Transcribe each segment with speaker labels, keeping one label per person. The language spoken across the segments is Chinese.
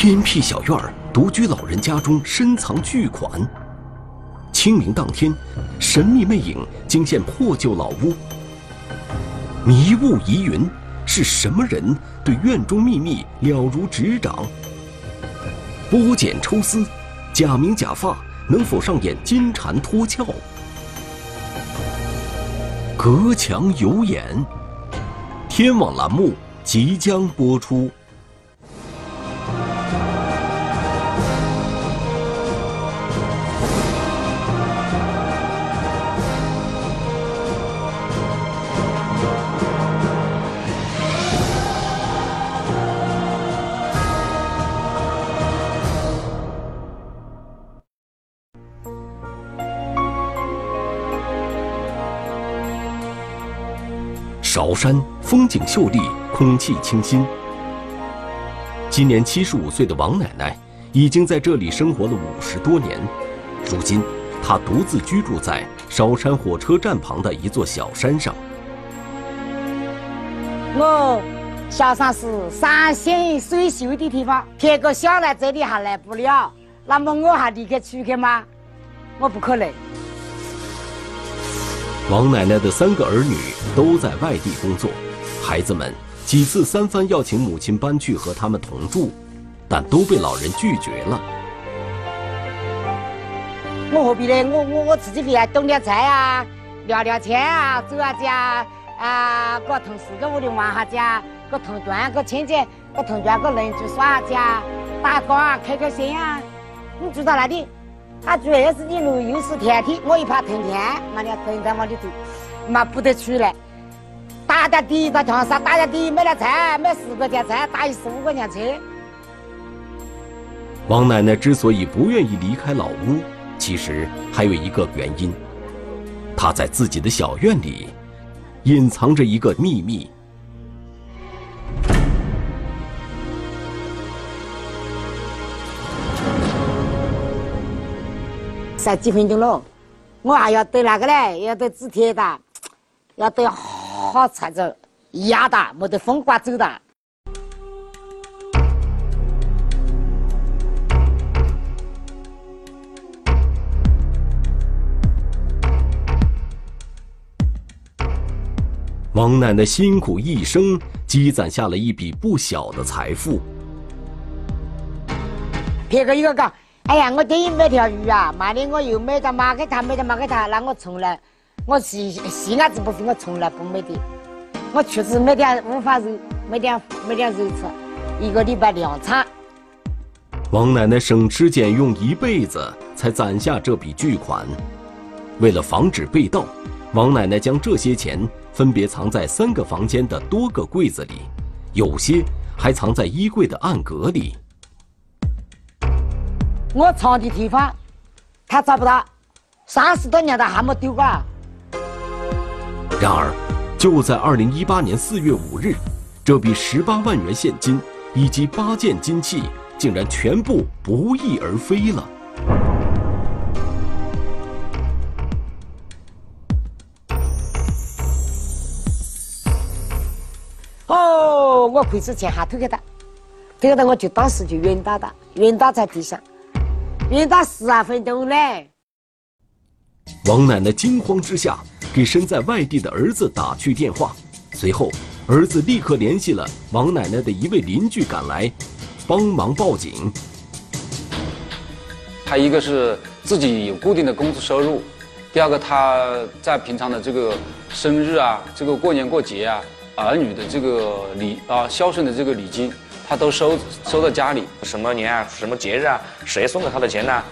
Speaker 1: 偏僻小院，独居老人家中深藏巨款。清明当天，神秘魅影惊现破旧老屋。迷雾疑云，是什么人对院中秘密了如指掌？剥茧抽丝，假名假发能否上演金蝉脱壳？隔墙有眼，天网栏目即将播出。山风景秀丽，空气清新。今年七十五岁的王奶奶已经在这里生活了五十多年。如今，她独自居住在韶山火车站旁的一座小山上。
Speaker 2: 我萧山是山险水秀的地方，天个想来这里还来不了，那么我还离开出去吗？我不可能。
Speaker 1: 王奶奶的三个儿女都在外地工作，孩子们几次三番要请母亲搬去和他们同住，但都被老人拒绝了。
Speaker 2: 我何必呢？我我我自己回来种点菜啊，聊聊天啊，走下家啊，跟同事跟屋里玩下家，跟同段跟亲戚跟同段跟邻居耍下家，打工啊，开开心啊。你住到哪里？他主要是你路又是天梯，我一怕停天，妈的停在往里头，妈不得出来。打点底到墙上，打点底买点菜，买十块钱菜，打一十五块钱车。
Speaker 1: 王奶奶之所以不愿意离开老屋，其实还有一个原因，她在自己的小院里隐藏着一个秘密。
Speaker 2: 才几分钟了，我还要等那个嘞，要等纸贴的，要等好才走，压的，没得风刮走的。
Speaker 1: 王奶奶辛苦一生，积攒下了一笔不小的财富。
Speaker 2: 别个一个讲。哎呀，我等于买条鱼啊，妈的我又买到马给他，买到马给他，那我从来，我是细伢子不是我从来不买的，我确实买点五花肉，买点买点肉吃，一个礼拜两餐。
Speaker 1: 王奶奶省吃俭用一辈子才攒下这笔巨款，为了防止被盗，王奶奶将这些钱分别藏在三个房间的多个柜子里，有些还藏在衣柜的暗格里。
Speaker 2: 我藏的地方，他找不到，三十多年了还没丢过。
Speaker 1: 然而，就在二零一八年四月五日，这笔十八万元现金以及八件金器竟然全部不翼而飞了。
Speaker 2: 哦，我亏是钱还偷给他，偷给他我就当时就晕倒了，晕倒在地上。晕到十二分钟嘞！
Speaker 1: 王奶奶惊慌之下给身在外地的儿子打去电话，随后儿子立刻联系了王奶奶的一位邻居赶来，帮忙报警。
Speaker 3: 他一个是自己有固定的工资收入，第二个他在平常的这个生日啊、这个过年过节啊、儿女的这个礼啊、孝顺的这个礼金。他都收收到家里，
Speaker 4: 什么年啊，什么节日啊，谁送给他的钱呢？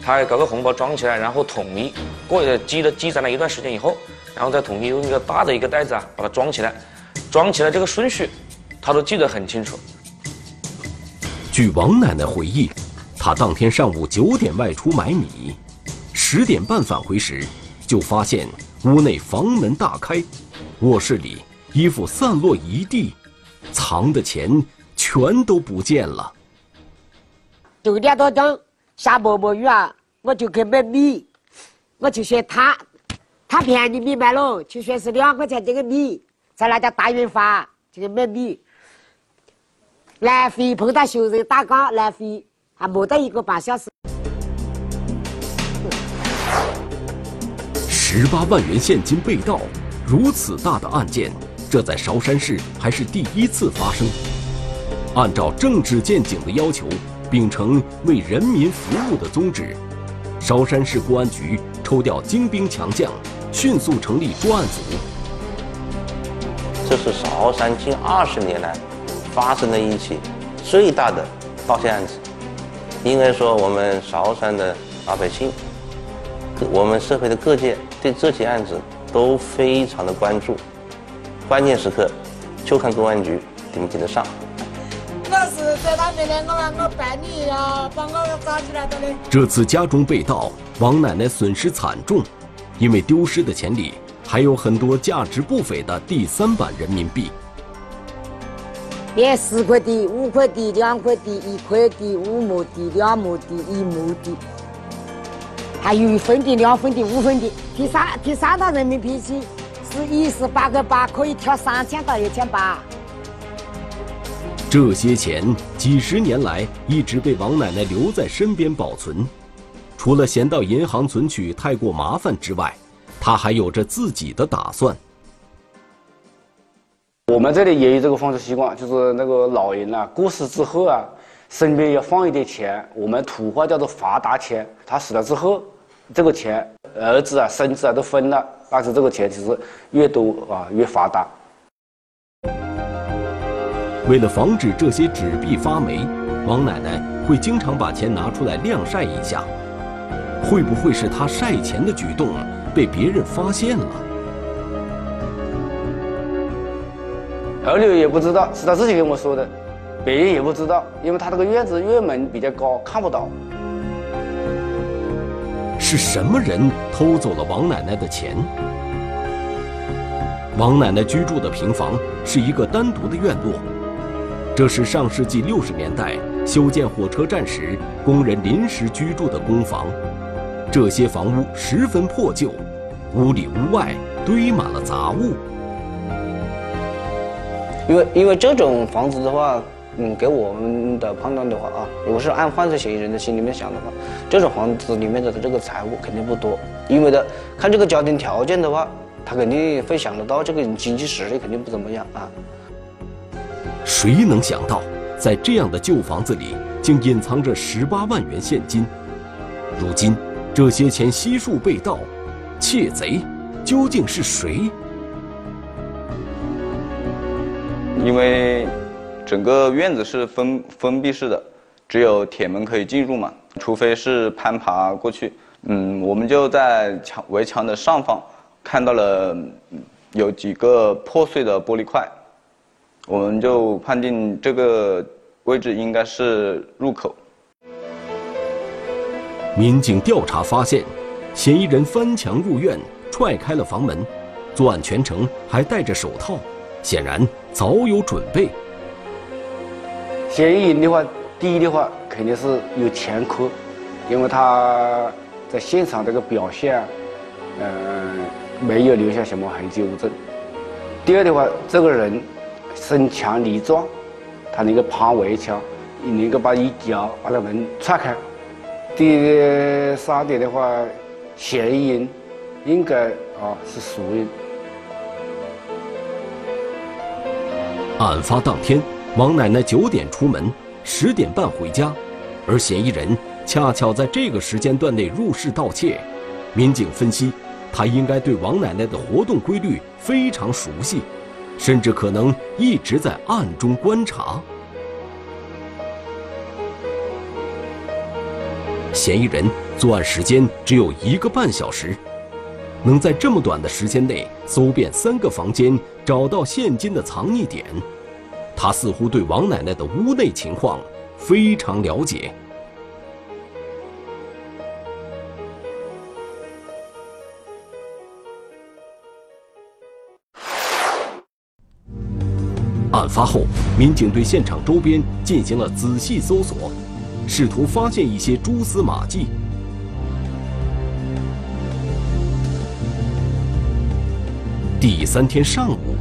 Speaker 4: 他搞个红包装起来，然后统一过积了积攒了一段时间以后，然后再统一用一个大的一个袋子啊，把它装起来，装起来这个顺序，他都记得很清楚。
Speaker 1: 据王奶奶回忆，她当天上午九点外出买米，十点半返回时，就发现屋内房门大开，卧室里衣服散落一地，藏的钱。全都不见了。
Speaker 2: 九点多钟下毛毛雨啊，我就去买米，我就选他，他便宜米卖了，就选是两块钱这个米，在那家大润发就去买米。来回碰到秀人打岗，来回还没得一个半小时。
Speaker 1: 十八万元现金被盗，如此大的案件，这在韶山市还是第一次发生。按照政治见警的要求，秉承为人民服务的宗旨，韶山市公安局抽调精兵强将，迅速成立专案组。
Speaker 5: 这是韶山近二十年来发生的一起最大的盗窃案子。应该说，我们韶山的老百姓，我们社会的各界。对这起案子都非常的关注，关键时刻就看公安局顶不顶得上。
Speaker 1: 这次家中被盗，王奶奶损失惨重，因为丢失的钱里还有很多价值不菲的第三版人民币，
Speaker 2: 连十块的、五块的、两块的、一块的、五毛的、两毛的、一毛的。还有一分的、两分的、五分的，第三第三套人民币起是一十八个八，可以跳三千到一千八。
Speaker 1: 这些钱几十年来一直被王奶奶留在身边保存，除了嫌到银行存取太过麻烦之外，她还有着自己的打算。
Speaker 6: 我们这里也有这个风俗习惯，就是那个老人啊过世之后啊，身边要放一点钱，我们土话叫做发达钱。他死了之后。这个钱，儿子啊、孙子啊都分了，但是这个钱其实越多啊越发达。
Speaker 1: 为了防止这些纸币发霉，王奶奶会经常把钱拿出来晾晒一下。会不会是她晒钱的举动被别人发现了？
Speaker 6: 二六也不知道，是他自己跟我说的，别人也不知道，因为他这个院子院门比较高，看不到。
Speaker 1: 是什么人偷走了王奶奶的钱？王奶奶居住的平房是一个单独的院落，这是上世纪六十年代修建火车站时工人临时居住的公房。这些房屋十分破旧，屋里屋外堆满了杂物。
Speaker 7: 因为因为这种房子的话。嗯，给我们的判断的话啊，如果是按犯罪嫌疑人的心里面想的话，这种房子里面的这个财物肯定不多，因为的看这个家庭条件的话，他肯定会想得到这个经济实力肯定不怎么样啊。
Speaker 1: 谁能想到，在这样的旧房子里，竟隐藏着十八万元现金？如今，这些钱悉数被盗，窃贼究竟是谁？
Speaker 8: 因为。整个院子是封封闭式的，只有铁门可以进入嘛，除非是攀爬过去。嗯，我们就在墙围墙的上方看到了有几个破碎的玻璃块，我们就判定这个位置应该是入口。
Speaker 1: 民警调查发现，嫌疑人翻墙入院，踹开了房门，作案全程还戴着手套，显然早有准备。
Speaker 6: 嫌疑人的话，第一的话肯定是有前科，因为他在现场这个表现，嗯，没有留下什么痕迹物证。第二的话，这个人身强力壮，他能够爬围墙，能够把一脚把那门踹开。第三点的话，嫌疑人应该啊是熟人。
Speaker 1: 案发当天。王奶奶九点出门，十点半回家，而嫌疑人恰巧在这个时间段内入室盗窃。民警分析，他应该对王奶奶的活动规律非常熟悉，甚至可能一直在暗中观察。嫌疑人作案时间只有一个半小时，能在这么短的时间内搜遍三个房间，找到现金的藏匿点。他似乎对王奶奶的屋内情况非常了解。案发后，民警对现场周边进行了仔细搜索，试图发现一些蛛丝马迹。第三天上午。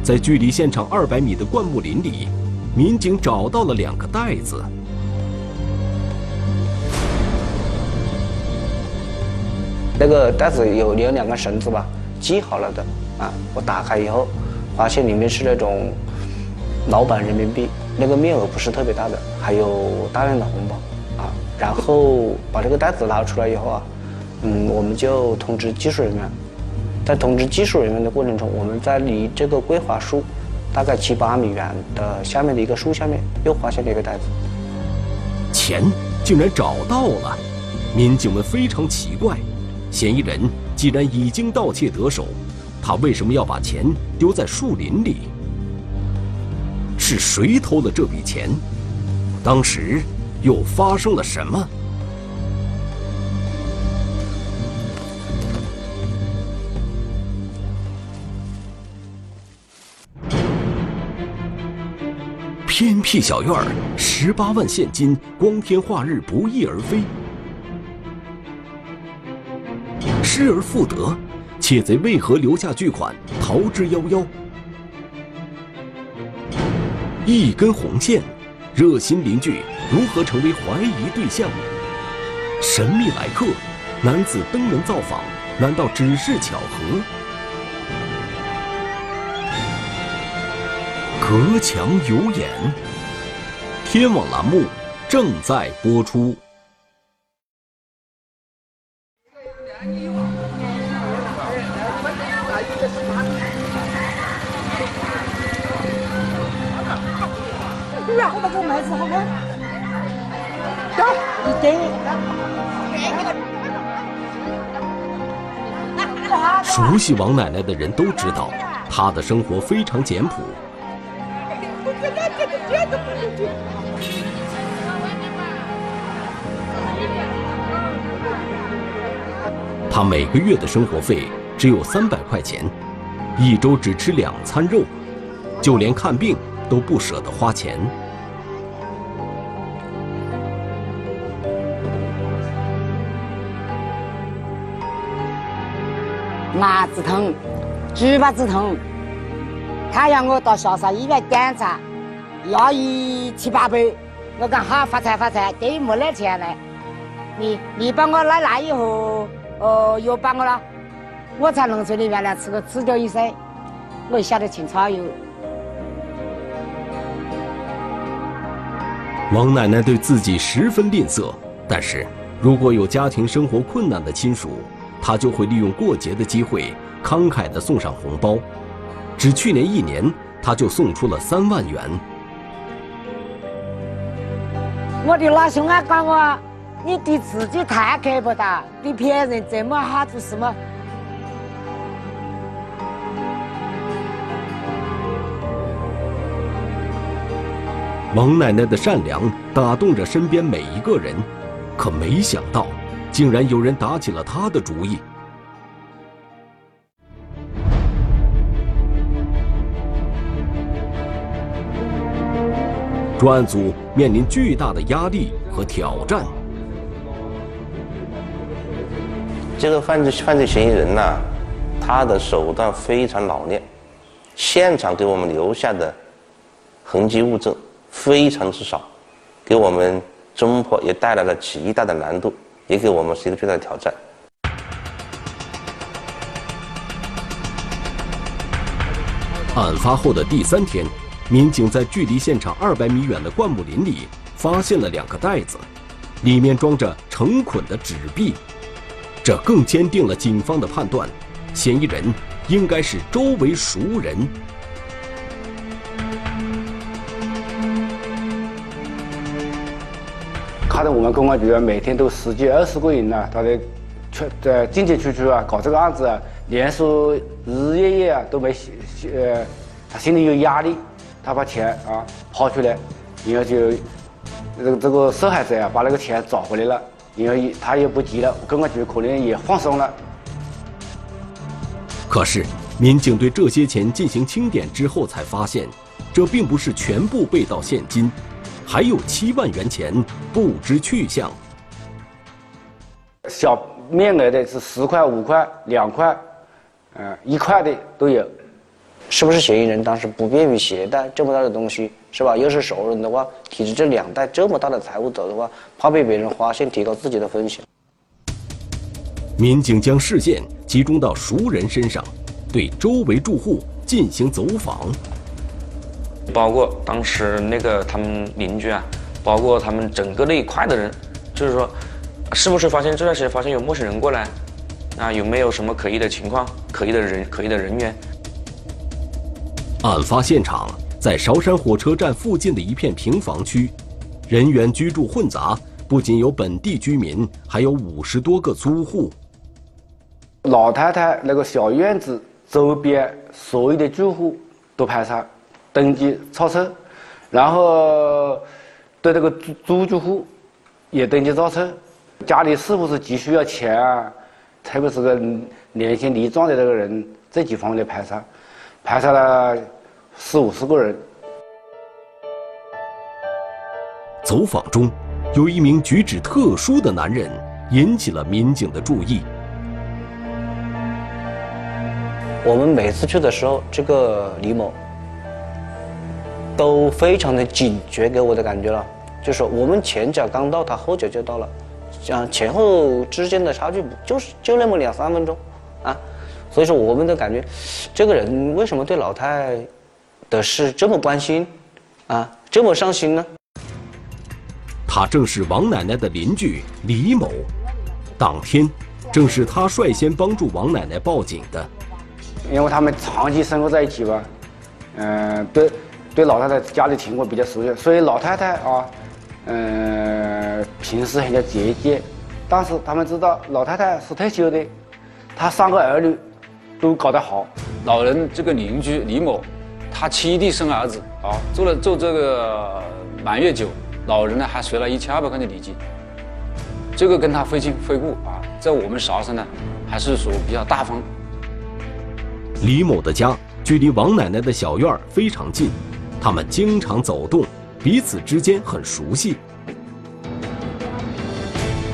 Speaker 1: 在距离现场二百米的灌木林里，民警找到了两个袋子。
Speaker 7: 那个袋子有有两根绳子吧，系好了的啊。我打开以后，发现里面是那种老版人民币，那个面额不是特别大的，还有大量的红包啊。然后把这个袋子拿出来以后啊，嗯，我们就通知技术人员。在通知技术人员的过程中，我们在离这个桂花树大概七八米远的下面的一个树下面，又发现了一个袋子。
Speaker 1: 钱竟然找到了，民警们非常奇怪。嫌疑人既然已经盗窃得手，他为什么要把钱丢在树林里？是谁偷了这笔钱？当时又发生了什么？偏僻小院儿，十八万现金，光天化日不翼而飞。失而复得，窃贼为何留下巨款逃之夭夭？一根红线，热心邻居如何成为怀疑对象？神秘来客，男子登门造访，难道只是巧合？隔墙有眼，天网栏目正在播出。熟悉王奶奶的人都知道，她的生活非常简朴。她每个月的生活费只有三百块钱，一周只吃两餐肉，就连看病都不舍得花钱。
Speaker 2: 牙子疼，嘴巴子疼，他要我到下沙医院检查，要一七八百，我讲好发财发财，等于没那钱了，你你帮我来拿以后，哦，又帮我了，我在农村里面呢吃个吃点医生，我晓得清楚哟。
Speaker 1: 王奶奶对自己十分吝啬，但是如果有家庭生活困难的亲属。他就会利用过节的机会，慷慨地送上红包。只去年一年，他就送出了三万元。
Speaker 2: 我的老兄啊，讲我，你对自己太刻薄了，对别人这么好做什么？
Speaker 1: 王奶奶的善良打动着身边每一个人，可没想到。竟然有人打起了他的主意。专案组面临巨大的压力和挑战。
Speaker 5: 这个犯罪犯罪嫌疑人呢，他的手段非常老练，现场给我们留下的痕迹物证非常之少，给我们侦破也带来了极大的难度。也给我们是一个巨大的挑战。
Speaker 1: 案发后的第三天，民警在距离现场二百米远的灌木林里发现了两个袋子，里面装着成捆的纸币，这更坚定了警方的判断：嫌疑人应该是周围熟人。
Speaker 6: 看到我们公安局啊，每天都十几二十个人呐，他的出在进进出出啊，搞这个案子啊，连说日日夜夜啊都没呃，他心里有压力，他把钱啊抛出来，然后就这个这个受害者啊把那个钱找回来了，然后他也不急了，公安局可能也放松了。
Speaker 1: 可是民警对这些钱进行清点之后，才发现这并不是全部被盗现金。还有七万元钱不知去向。
Speaker 6: 小面额的是十块、五块、两块，嗯，一块的都有。
Speaker 7: 是不是嫌疑人当时不便于携带这么大的东西，是吧？又是熟人的话，提着这两袋这么大的财物走的话，怕被别人发现，提高自己的风险。
Speaker 1: 民警将视线集中到熟人身上，对周围住户进行走访，
Speaker 4: 包括当时那个他们邻居啊，包括他们整个那一块的人，就是说，是不是发现这段时间发现有陌生人过来，啊，有没有什么可疑的情况、可疑的人、可疑的人员？
Speaker 1: 案发现场在韶山火车站附近的一片平房区，人员居住混杂，不仅有本地居民，还有五十多个租户。
Speaker 6: 老太太那个小院子周边所有的住户都排查、登记超车，然后对这个租租住户也登记造册，家里是不是急需要钱啊？特别是个年轻力壮的这个人，这几方面的排查，排查了四五十个人。
Speaker 1: 走访中，有一名举止特殊的男人引起了民警的注意。
Speaker 7: 我们每次去的时候，这个李某都非常的警觉，给我的感觉了，就是我们前脚刚到，他后脚就到了，像前后之间的差距就是就那么两三分钟，啊，所以说我们都感觉，这个人为什么对老太的事这么关心，啊，这么上心呢？
Speaker 1: 他正是王奶奶的邻居李某，当天正是他率先帮助王奶奶报警的。
Speaker 6: 因为他们长期生活在一起吧，嗯，对，对老太太家里情况比较熟悉，所以老太太啊，嗯，平时很加节俭。但是他们知道老太太是退休的，她三个儿女都搞得好。
Speaker 3: 老人这个邻居李某，他七弟生儿子啊，做了做这个满月酒，老人呢还随了一千二百块钱礼金。这个跟他非亲非故啊，在我们韶山呢，还是属于比较大方。
Speaker 1: 李某的家距离王奶奶的小院非常近，他们经常走动，彼此之间很熟悉。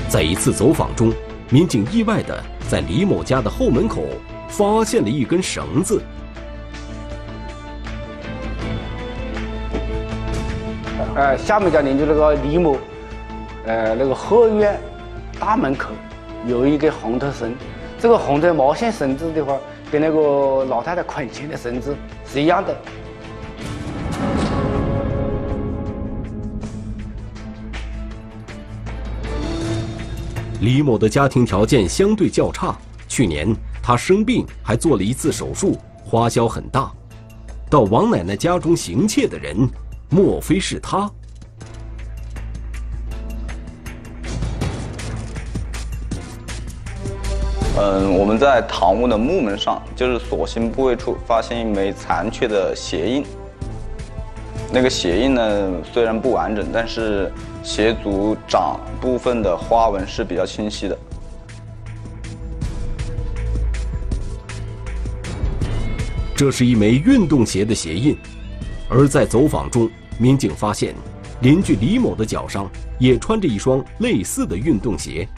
Speaker 1: 在一次走访中，民警意外的在李某家的后门口发现了一根绳子。
Speaker 6: 呃，下面家邻居那个李某，呃，那个后院大门口有一根红头绳，这个红头毛线绳子的话。跟那个老太太捆钱的绳子是一样的。
Speaker 1: 李某的家庭条件相对较差，去年他生病还做了一次手术，花销很大。到王奶奶家中行窃的人，莫非是他？
Speaker 8: 嗯，我们在堂屋的木门上，就是锁芯部位处，发现一枚残缺的鞋印。那个鞋印呢，虽然不完整，但是鞋足掌部分的花纹是比较清晰的。
Speaker 1: 这是一枚运动鞋的鞋印，而在走访中，民警发现邻居李某的脚上也穿着一双类似的运动鞋。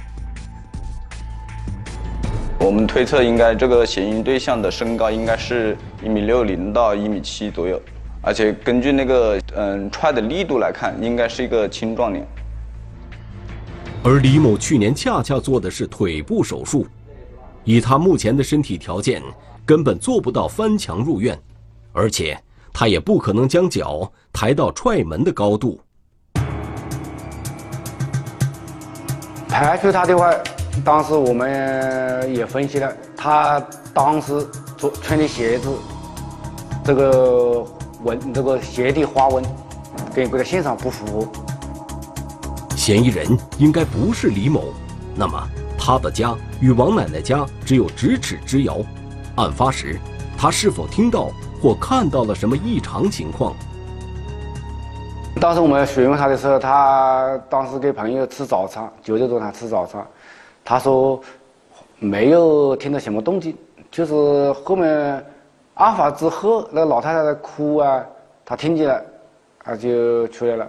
Speaker 8: 我们推测，应该这个嫌疑对象的身高应该是一米六零到一米七左右，而且根据那个嗯踹的力度来看，应该是一个青壮年。
Speaker 1: 而李某去年恰恰做的是腿部手术，以他目前的身体条件，根本做不到翻墙入院，而且他也不可能将脚抬到踹门的高度。
Speaker 6: 排除他的话。当时我们也分析了，他当时穿穿的鞋子，这个纹，这个鞋底花纹，跟这个现场不符。
Speaker 1: 嫌疑人应该不是李某，那么他的家与王奶奶家只有咫尺之遥。案发时，他是否听到或看到了什么异常情况？
Speaker 6: 当时我们询问他的时候，他当时跟朋友吃早餐，九点多他吃早餐。他说没有听到什么动静，就是后面案发之后，那老太太在哭啊，他听见了，他就出来了。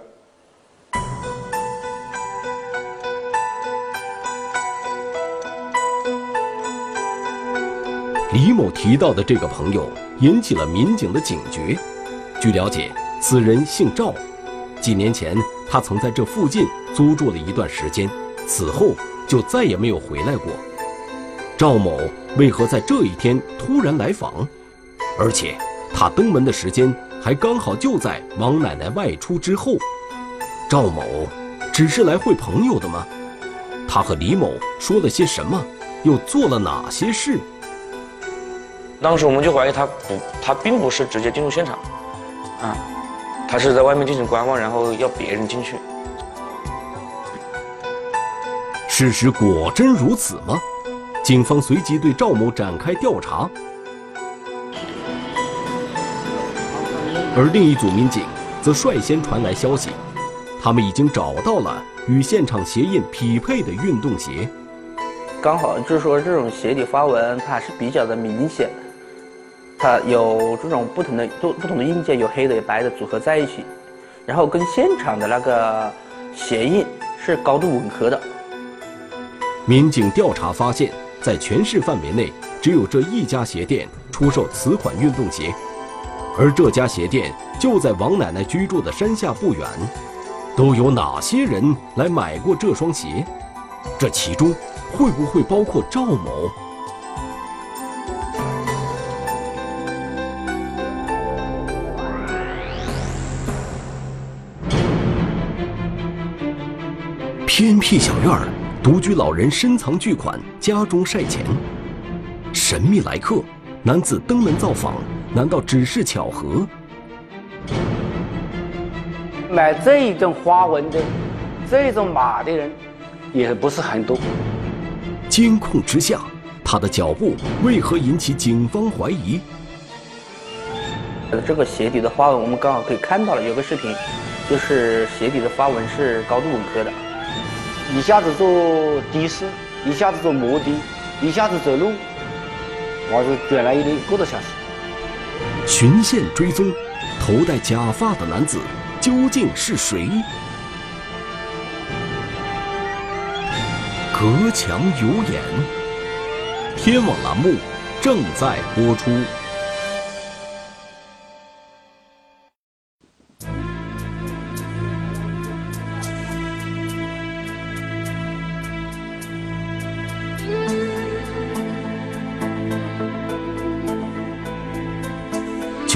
Speaker 1: 李某提到的这个朋友引起了民警的警觉。据了解，此人姓赵，几年前他曾在这附近租住了一段时间，此后就再也没有回来过。赵某为何在这一天突然来访？而且他登门的时间还刚好就在王奶奶外出之后。赵某只是来会朋友的吗？他和李某说了些什么？又做了哪些事？
Speaker 4: 当时我们就怀疑他不，他并不是直接进入现场，啊，他是在外面进行观望，然后要别人进去。
Speaker 1: 事实果真如此吗？警方随即对赵某展开调查，而另一组民警则率先传来消息，他们已经找到了与现场鞋印匹配的运动鞋。
Speaker 9: 刚好就是说，这种鞋底花纹它还是比较的明显，它有这种不同的不不同的印件，有黑的有白的组合在一起，然后跟现场的那个鞋印是高度吻合的。
Speaker 1: 民警调查发现，在全市范围内只有这一家鞋店出售此款运动鞋，而这家鞋店就在王奶奶居住的山下不远。都有哪些人来买过这双鞋？这其中。会不会包括赵某？偏僻小院儿，独居老人深藏巨款，家中晒钱。神秘来客，男子登门造访，难道只是巧合？
Speaker 6: 买这一种花纹的、这种马的人，也不是很多。
Speaker 1: 监控之下，他的脚步为何引起警方怀疑？
Speaker 9: 这个鞋底的花纹，我们刚好可以看到了，有个视频，就是鞋底的花纹是高度吻合的。
Speaker 6: 一下子做的士，一下子做摩的，一下子走路，我就卷了一个多小时。
Speaker 1: 巡线追踪，头戴假发的男子究竟是谁？隔墙有眼，天网栏目正在播出。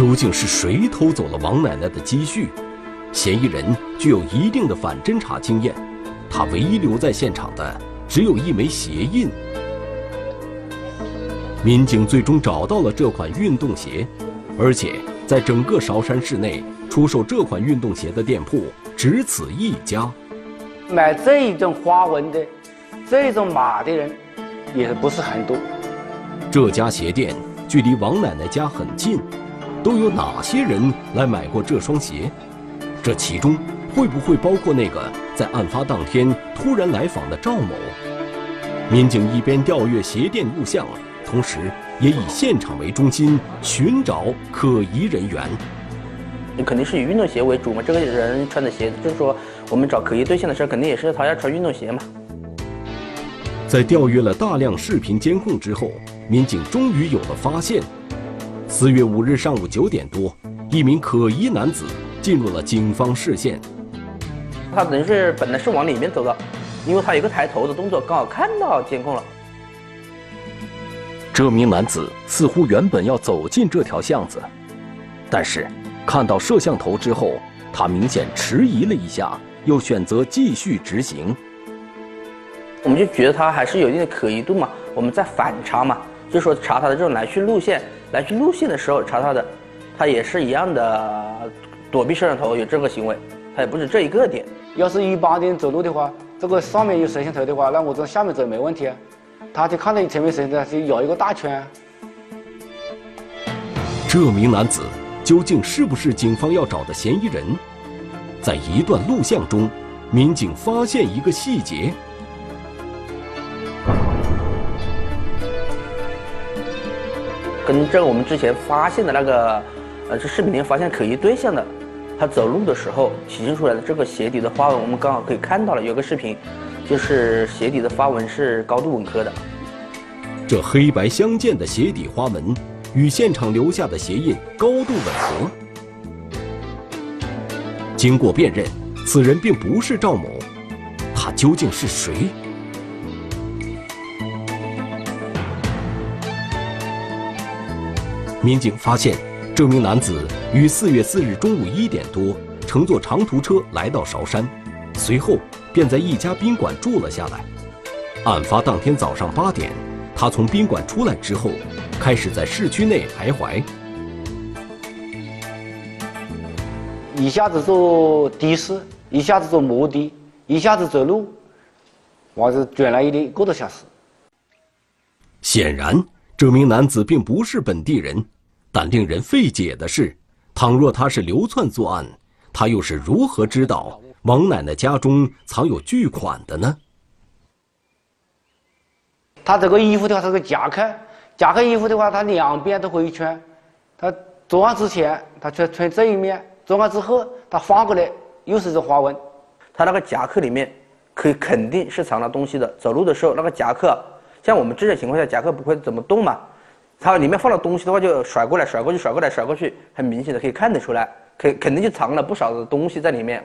Speaker 1: 究竟是谁偷走了王奶奶的积蓄？嫌疑人具有一定的反侦查经验，他唯一留在现场的。只有一枚鞋印，民警最终找到了这款运动鞋，而且在整个韶山市内出售这款运动鞋的店铺只此一家。
Speaker 6: 买这一种花纹的、这种码的人也不是很多。
Speaker 1: 这家鞋店距离王奶奶家很近，都有哪些人来买过这双鞋？这其中会不会包括那个？在案发当天突然来访的赵某，民警一边调阅鞋店录像，同时也以现场为中心寻找可疑人员。
Speaker 9: 你肯定是以运动鞋为主嘛？这个人穿的鞋子，就是说我们找可疑对象的时候，肯定也是他要穿运动鞋嘛。
Speaker 1: 在调阅了大量视频监控之后，民警终于有了发现。四月五日上午九点多，一名可疑男子进入了警方视线。
Speaker 9: 他等于是本来是往里面走的，因为他有个抬头的动作，刚好看到监控了。
Speaker 1: 这名男子似乎原本要走进这条巷子，但是看到摄像头之后，他明显迟疑了一下，又选择继续直行。
Speaker 9: 我们就觉得他还是有一定的可疑度嘛，我们在反查嘛，就说查他的这种来去路线，来去路线的时候查他的，他也是一样的躲避摄像头，有这个行为，他也不是这一个点。
Speaker 6: 要是一般的人走路的话，这个上面有摄像头的话，那我从下面走没问题啊。他就看到前面摄像头，就绕一个大圈。
Speaker 1: 这名男子究竟是不是警方要找的嫌疑人？在一段录像中，民警发现一个细节，
Speaker 9: 跟这我们之前发现的那个，呃，这视频里发现可疑对象的。他走路的时候体现出来的这个鞋底的花纹，我们刚好可以看到了。有个视频，就是鞋底的花纹是高度吻合的。
Speaker 1: 这黑白相间的鞋底花纹与现场留下的鞋印高度吻合。经过辨认，此人并不是赵某，他究竟是谁？民警发现，这名男子于四月四日中午一点多乘坐长途车来到韶山，随后便在一家宾馆住了下来。案发当天早上八点，他从宾馆出来之后，开始在市区内徘徊。
Speaker 6: 一下子坐的士，一下子坐摩的，一下子走路，我是转了一一个多小时。
Speaker 1: 显然，这名男子并不是本地人，但令人费解的是，倘若他是流窜作案，他又是如何知道王奶奶家中藏有巨款的呢？
Speaker 6: 他这个衣服的话是个夹克，夹克衣服的话，他两边都可以穿。他作案之前，他穿穿这一面。作案之后，他翻过来又是这花纹。
Speaker 9: 他那个夹克里面可以肯定是藏了东西的。走路的时候，那个夹克，像我们这种情况下，夹克不会怎么动嘛。它里面放了东西的话，就甩过来、甩过去、甩过来、甩过去，很明显的可以看得出来，肯肯定就藏了不少的东西在里面。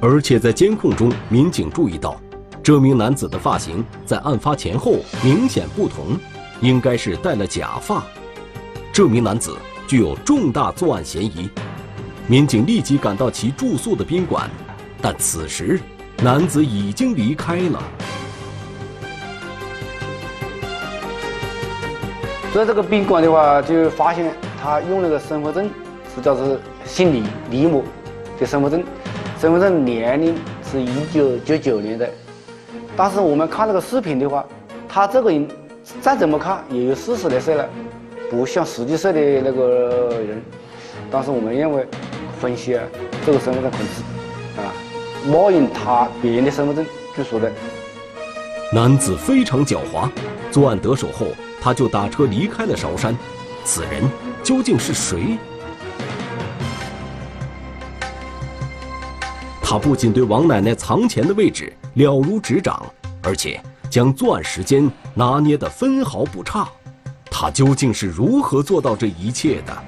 Speaker 1: 而且在监控中，民警注意到，这名男子的发型在案发前后明显不同，应该是戴了假发。这名男子。具有重大作案嫌疑，民警立即赶到其住宿的宾馆，但此时男子已经离开了。
Speaker 6: 在这个宾馆的话，就发现他用那个身份证，是叫做姓李李某的身份证，身份证年龄是一九九九年的，但是我们看那个视频的话，他这个人再怎么看也有四十来岁了。不像十几岁的那个人，但是我们认为分析啊，这个身份证可能是啊，冒用他别人的身份证去说的。
Speaker 1: 男子非常狡猾，作案得手后，他就打车离开了韶山。此人究竟是谁？他不仅对王奶奶藏钱的位置了如指掌，而且将作案时间拿捏得分毫不差。他究竟是如何做到这一切的？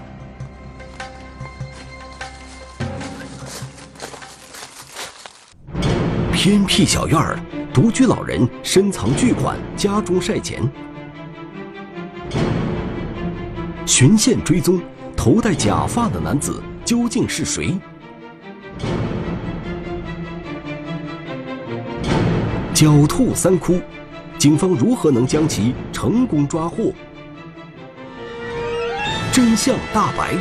Speaker 1: 偏僻小院儿，独居老人深藏巨款，家中晒钱。循线追踪，头戴假发的男子究竟是谁？狡兔三窟，警方如何能将其成功抓获？真相大白，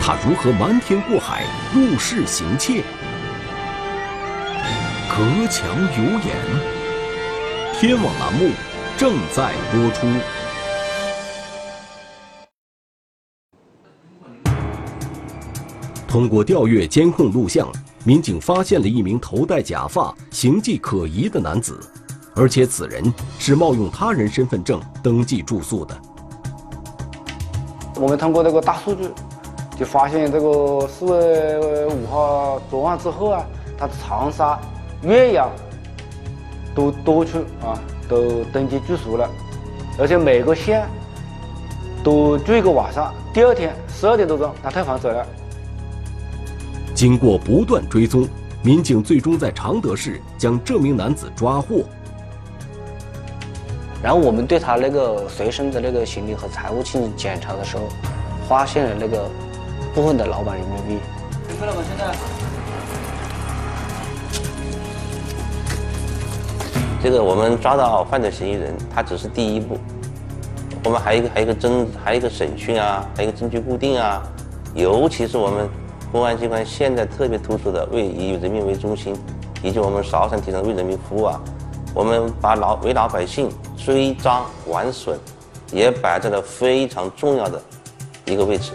Speaker 1: 他如何瞒天过海入室行窃？隔墙有眼，天网栏目正在播出。通过调阅监控录像，民警发现了一名头戴假发、形迹可疑的男子，而且此人是冒用他人身份证登记住宿的。
Speaker 6: 我们通过这个大数据，就发现这个四月五号作案之后啊，他长沙、岳阳都多处啊都登记住宿了，而且每个县都住一个晚上。第二天十二点多钟，他退房走了。
Speaker 1: 经过不断追踪，民警最终在常德市将这名男子抓获。
Speaker 6: 然后我们对他那个随身的那个行李和财物进行检查的时候，发现了那个部分的老板人民币。了吗？现在？
Speaker 5: 这个我们抓到犯罪嫌疑人，他只是第一步，我们还有一个还有一个侦还有一个审讯啊，还有一个证据固定啊，尤其是我们公安机关现在特别突出的为以人民为中心，以及我们韶山提倡为人民服务啊，我们把老为老百姓。追赃挽损，也摆在了非常重要的一个位置。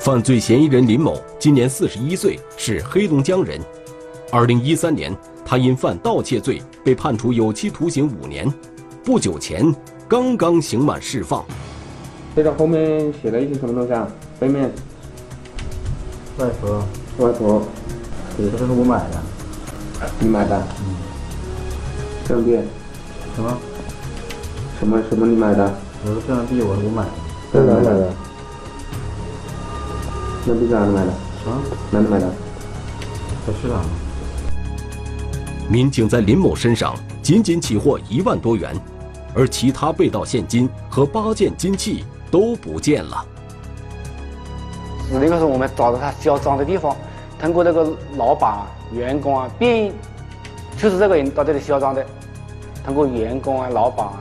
Speaker 1: 犯罪嫌疑人林某今年四十一岁，是黑龙江人。二零一三年，他因犯盗窃罪被判处有期徒刑五年，不久前刚刚刑满释放。
Speaker 10: 这个后面写了一些什么东西啊？背面，
Speaker 11: 外婆，
Speaker 10: 外婆，
Speaker 11: 这个是我买的，
Speaker 10: 你买的？
Speaker 11: 嗯，
Speaker 10: 证件。
Speaker 11: 什么？
Speaker 10: 什么什么你买的？
Speaker 11: 我说这张币，我我买的。
Speaker 10: 在哪买的？那币在哪买的？
Speaker 11: 啊，哪里买的？在市场。
Speaker 1: 民警在林某身上仅仅起获一万多元，而其他被盗现金和八件金器都不见了。
Speaker 6: 是那个时候我们找到他销赃的地方，通过那个老板、员工啊辨认，就是这个人到这里销赃的。通过员工啊、老板啊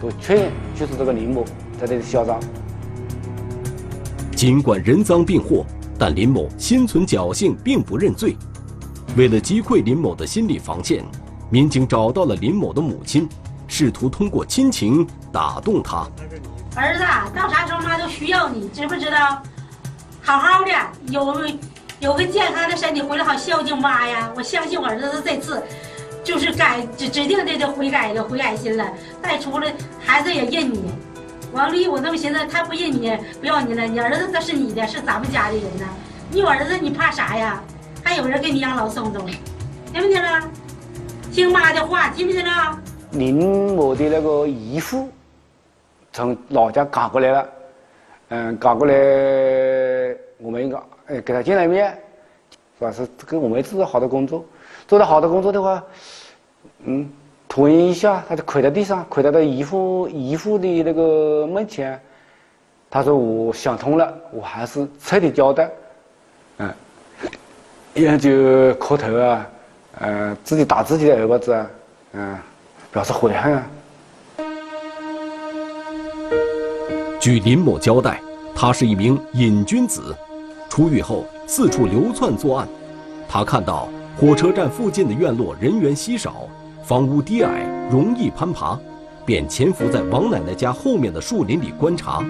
Speaker 6: 都确认就是这个林某在这里销赃。
Speaker 1: 尽管人赃并获，但林某心存侥幸，并不认罪。为了击溃林某的心理防线，民警找到了林某的母亲，试图通过亲情打动他。
Speaker 12: 儿子，到啥时候妈都需要你，知不知道？好好的，有有个健康的身体回来，好孝敬妈呀！我相信我儿子这次就是改指指定这就悔改了，悔改心了。再出来，孩子也认你。王丽，我那么寻思，他不认你，不要你了。你儿子他是你的，是咱们家的人呢。你有儿子，你怕啥呀？还有人给你养老送终，听没听着？听妈的话，听没听着？
Speaker 6: 林某的那个姨父从老家赶过来了，嗯，赶过来，我们应该呃给他见了一面，主要是跟我们做好的工作，做的好的工作的话，嗯。突然一下，他就跪在地上，跪在他姨父姨父的那个门前。他说：“我想通了，我还是彻底交代。”嗯，然后就磕头啊，嗯，自己打自己的耳巴子啊，嗯，表示悔恨啊。
Speaker 1: 据林某交代，他是一名瘾君子，出狱后四处流窜作案。他看到火车站附近的院落人员稀少。房屋低矮，容易攀爬，便潜伏在王奶奶家后面的树林里观察，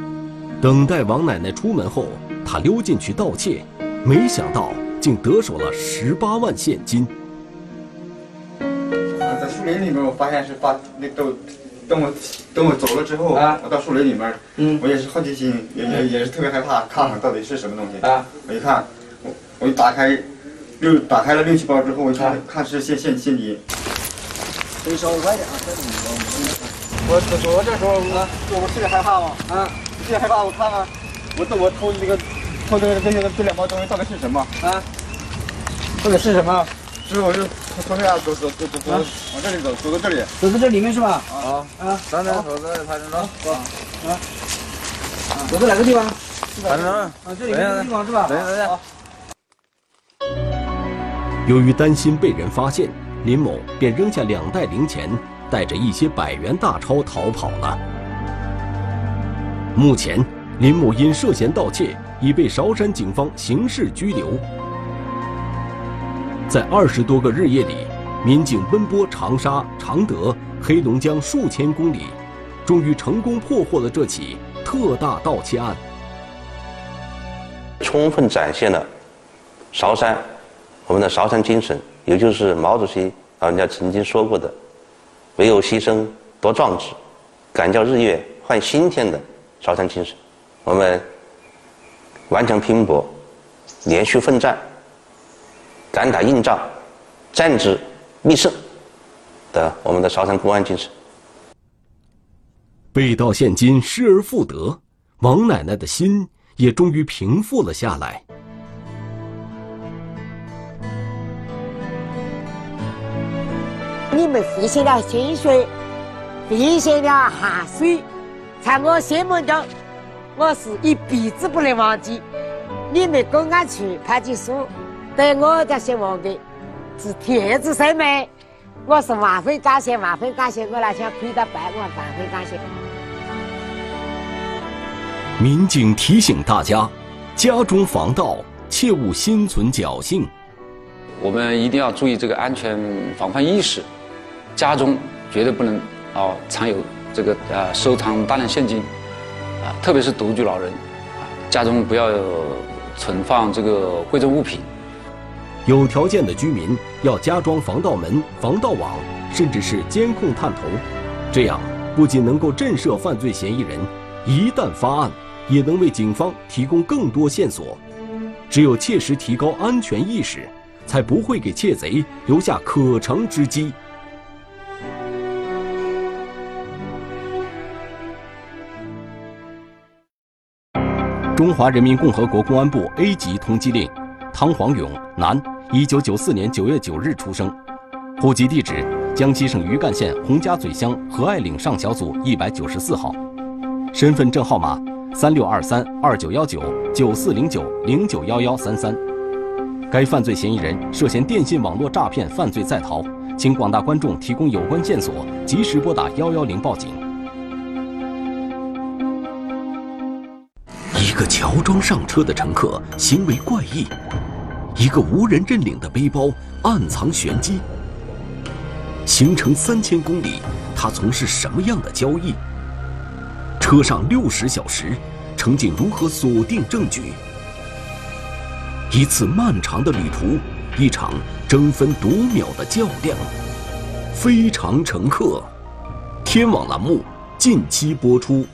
Speaker 1: 等待王奶奶出门后，他溜进去盗窃，没想到竟得手了十八万现金。
Speaker 13: 在树林里面，我发现是把那都等我等我走了之后，我到树林里面，嗯，我也是好奇心，也也也是特别害怕，看看到底是什么东西。啊，我一看，我我一打开六打开了六七包之后，我一看看是现现现金。
Speaker 14: 得稍微快点啊！
Speaker 13: 我我我这时候啊，我我心里害怕吗？啊，心里害怕，我看看，我我偷这个偷这个这个这两包东西到底是什么？啊，到底是什么？之后我就从这样走走走走走，往这里走，走到这里，
Speaker 14: 走到这里面是吧？
Speaker 13: 啊啊，
Speaker 14: 咱
Speaker 13: 俩走这里拍张照，走啊
Speaker 14: 啊，走到哪个地方？
Speaker 13: 拍张照
Speaker 14: 啊，这里这个地方是吧？
Speaker 13: 等等等。
Speaker 1: 由于担心被人发现。林某便扔下两袋零钱，带着一些百元大钞逃跑了。目前，林某因涉嫌盗窃已被韶山警方刑事拘留。在二十多个日夜里，民警奔波长沙、常德、黑龙江数千公里，终于成功破获了这起特大盗窃案，
Speaker 5: 充分展现了韶山我们的韶山精神。也就是毛主席老人家曾经说过的“唯有牺牲多壮志，敢叫日月换新天”的韶山精神。我们顽强拼搏、连续奋战、敢打硬仗、战之必胜的我们的韶山公安精神。
Speaker 1: 被盗现金失而复得，王奶奶的心也终于平复了下来。
Speaker 2: 你们付出了心血，付出了汗水，在我心目中，我是一辈子不能忘记。你们公安局派出所对我这些亡的是天子生命，我是万分感谢，万分感谢。我那天亏到白，我万分感谢。
Speaker 1: 民警提醒大家：家中防盗，切勿心存侥幸。
Speaker 3: 我们一定要注意这个安全防范意识。家中绝对不能啊藏有这个呃收藏大量现金，啊特别是独居老人，啊家中不要存放这个贵重物品。
Speaker 1: 有条件的居民要加装防盗门、防盗网，甚至是监控探头，这样不仅能够震慑犯罪嫌疑人，一旦发案，也能为警方提供更多线索。只有切实提高安全意识，才不会给窃贼留下可乘之机。中华人民共和国公安部 A 级通缉令：汤黄勇，男，一九九四年九月九日出生，户籍地址江西省余干县洪家嘴乡和爱岭上小组一百九十四号，身份证号码三六二三二九幺九九四零九零九幺幺三三。该犯罪嫌疑人涉嫌电信网络诈骗犯罪在逃，请广大观众提供有关线索，及时拨打幺幺零报警。一个乔装上车的乘客行为怪异，一个无人认领的背包暗藏玄机。行程三千公里，他从事什么样的交易？车上六十小时，乘警如何锁定证据？一次漫长的旅途，一场争分夺秒的较量。非常乘客，天网栏目近期播出。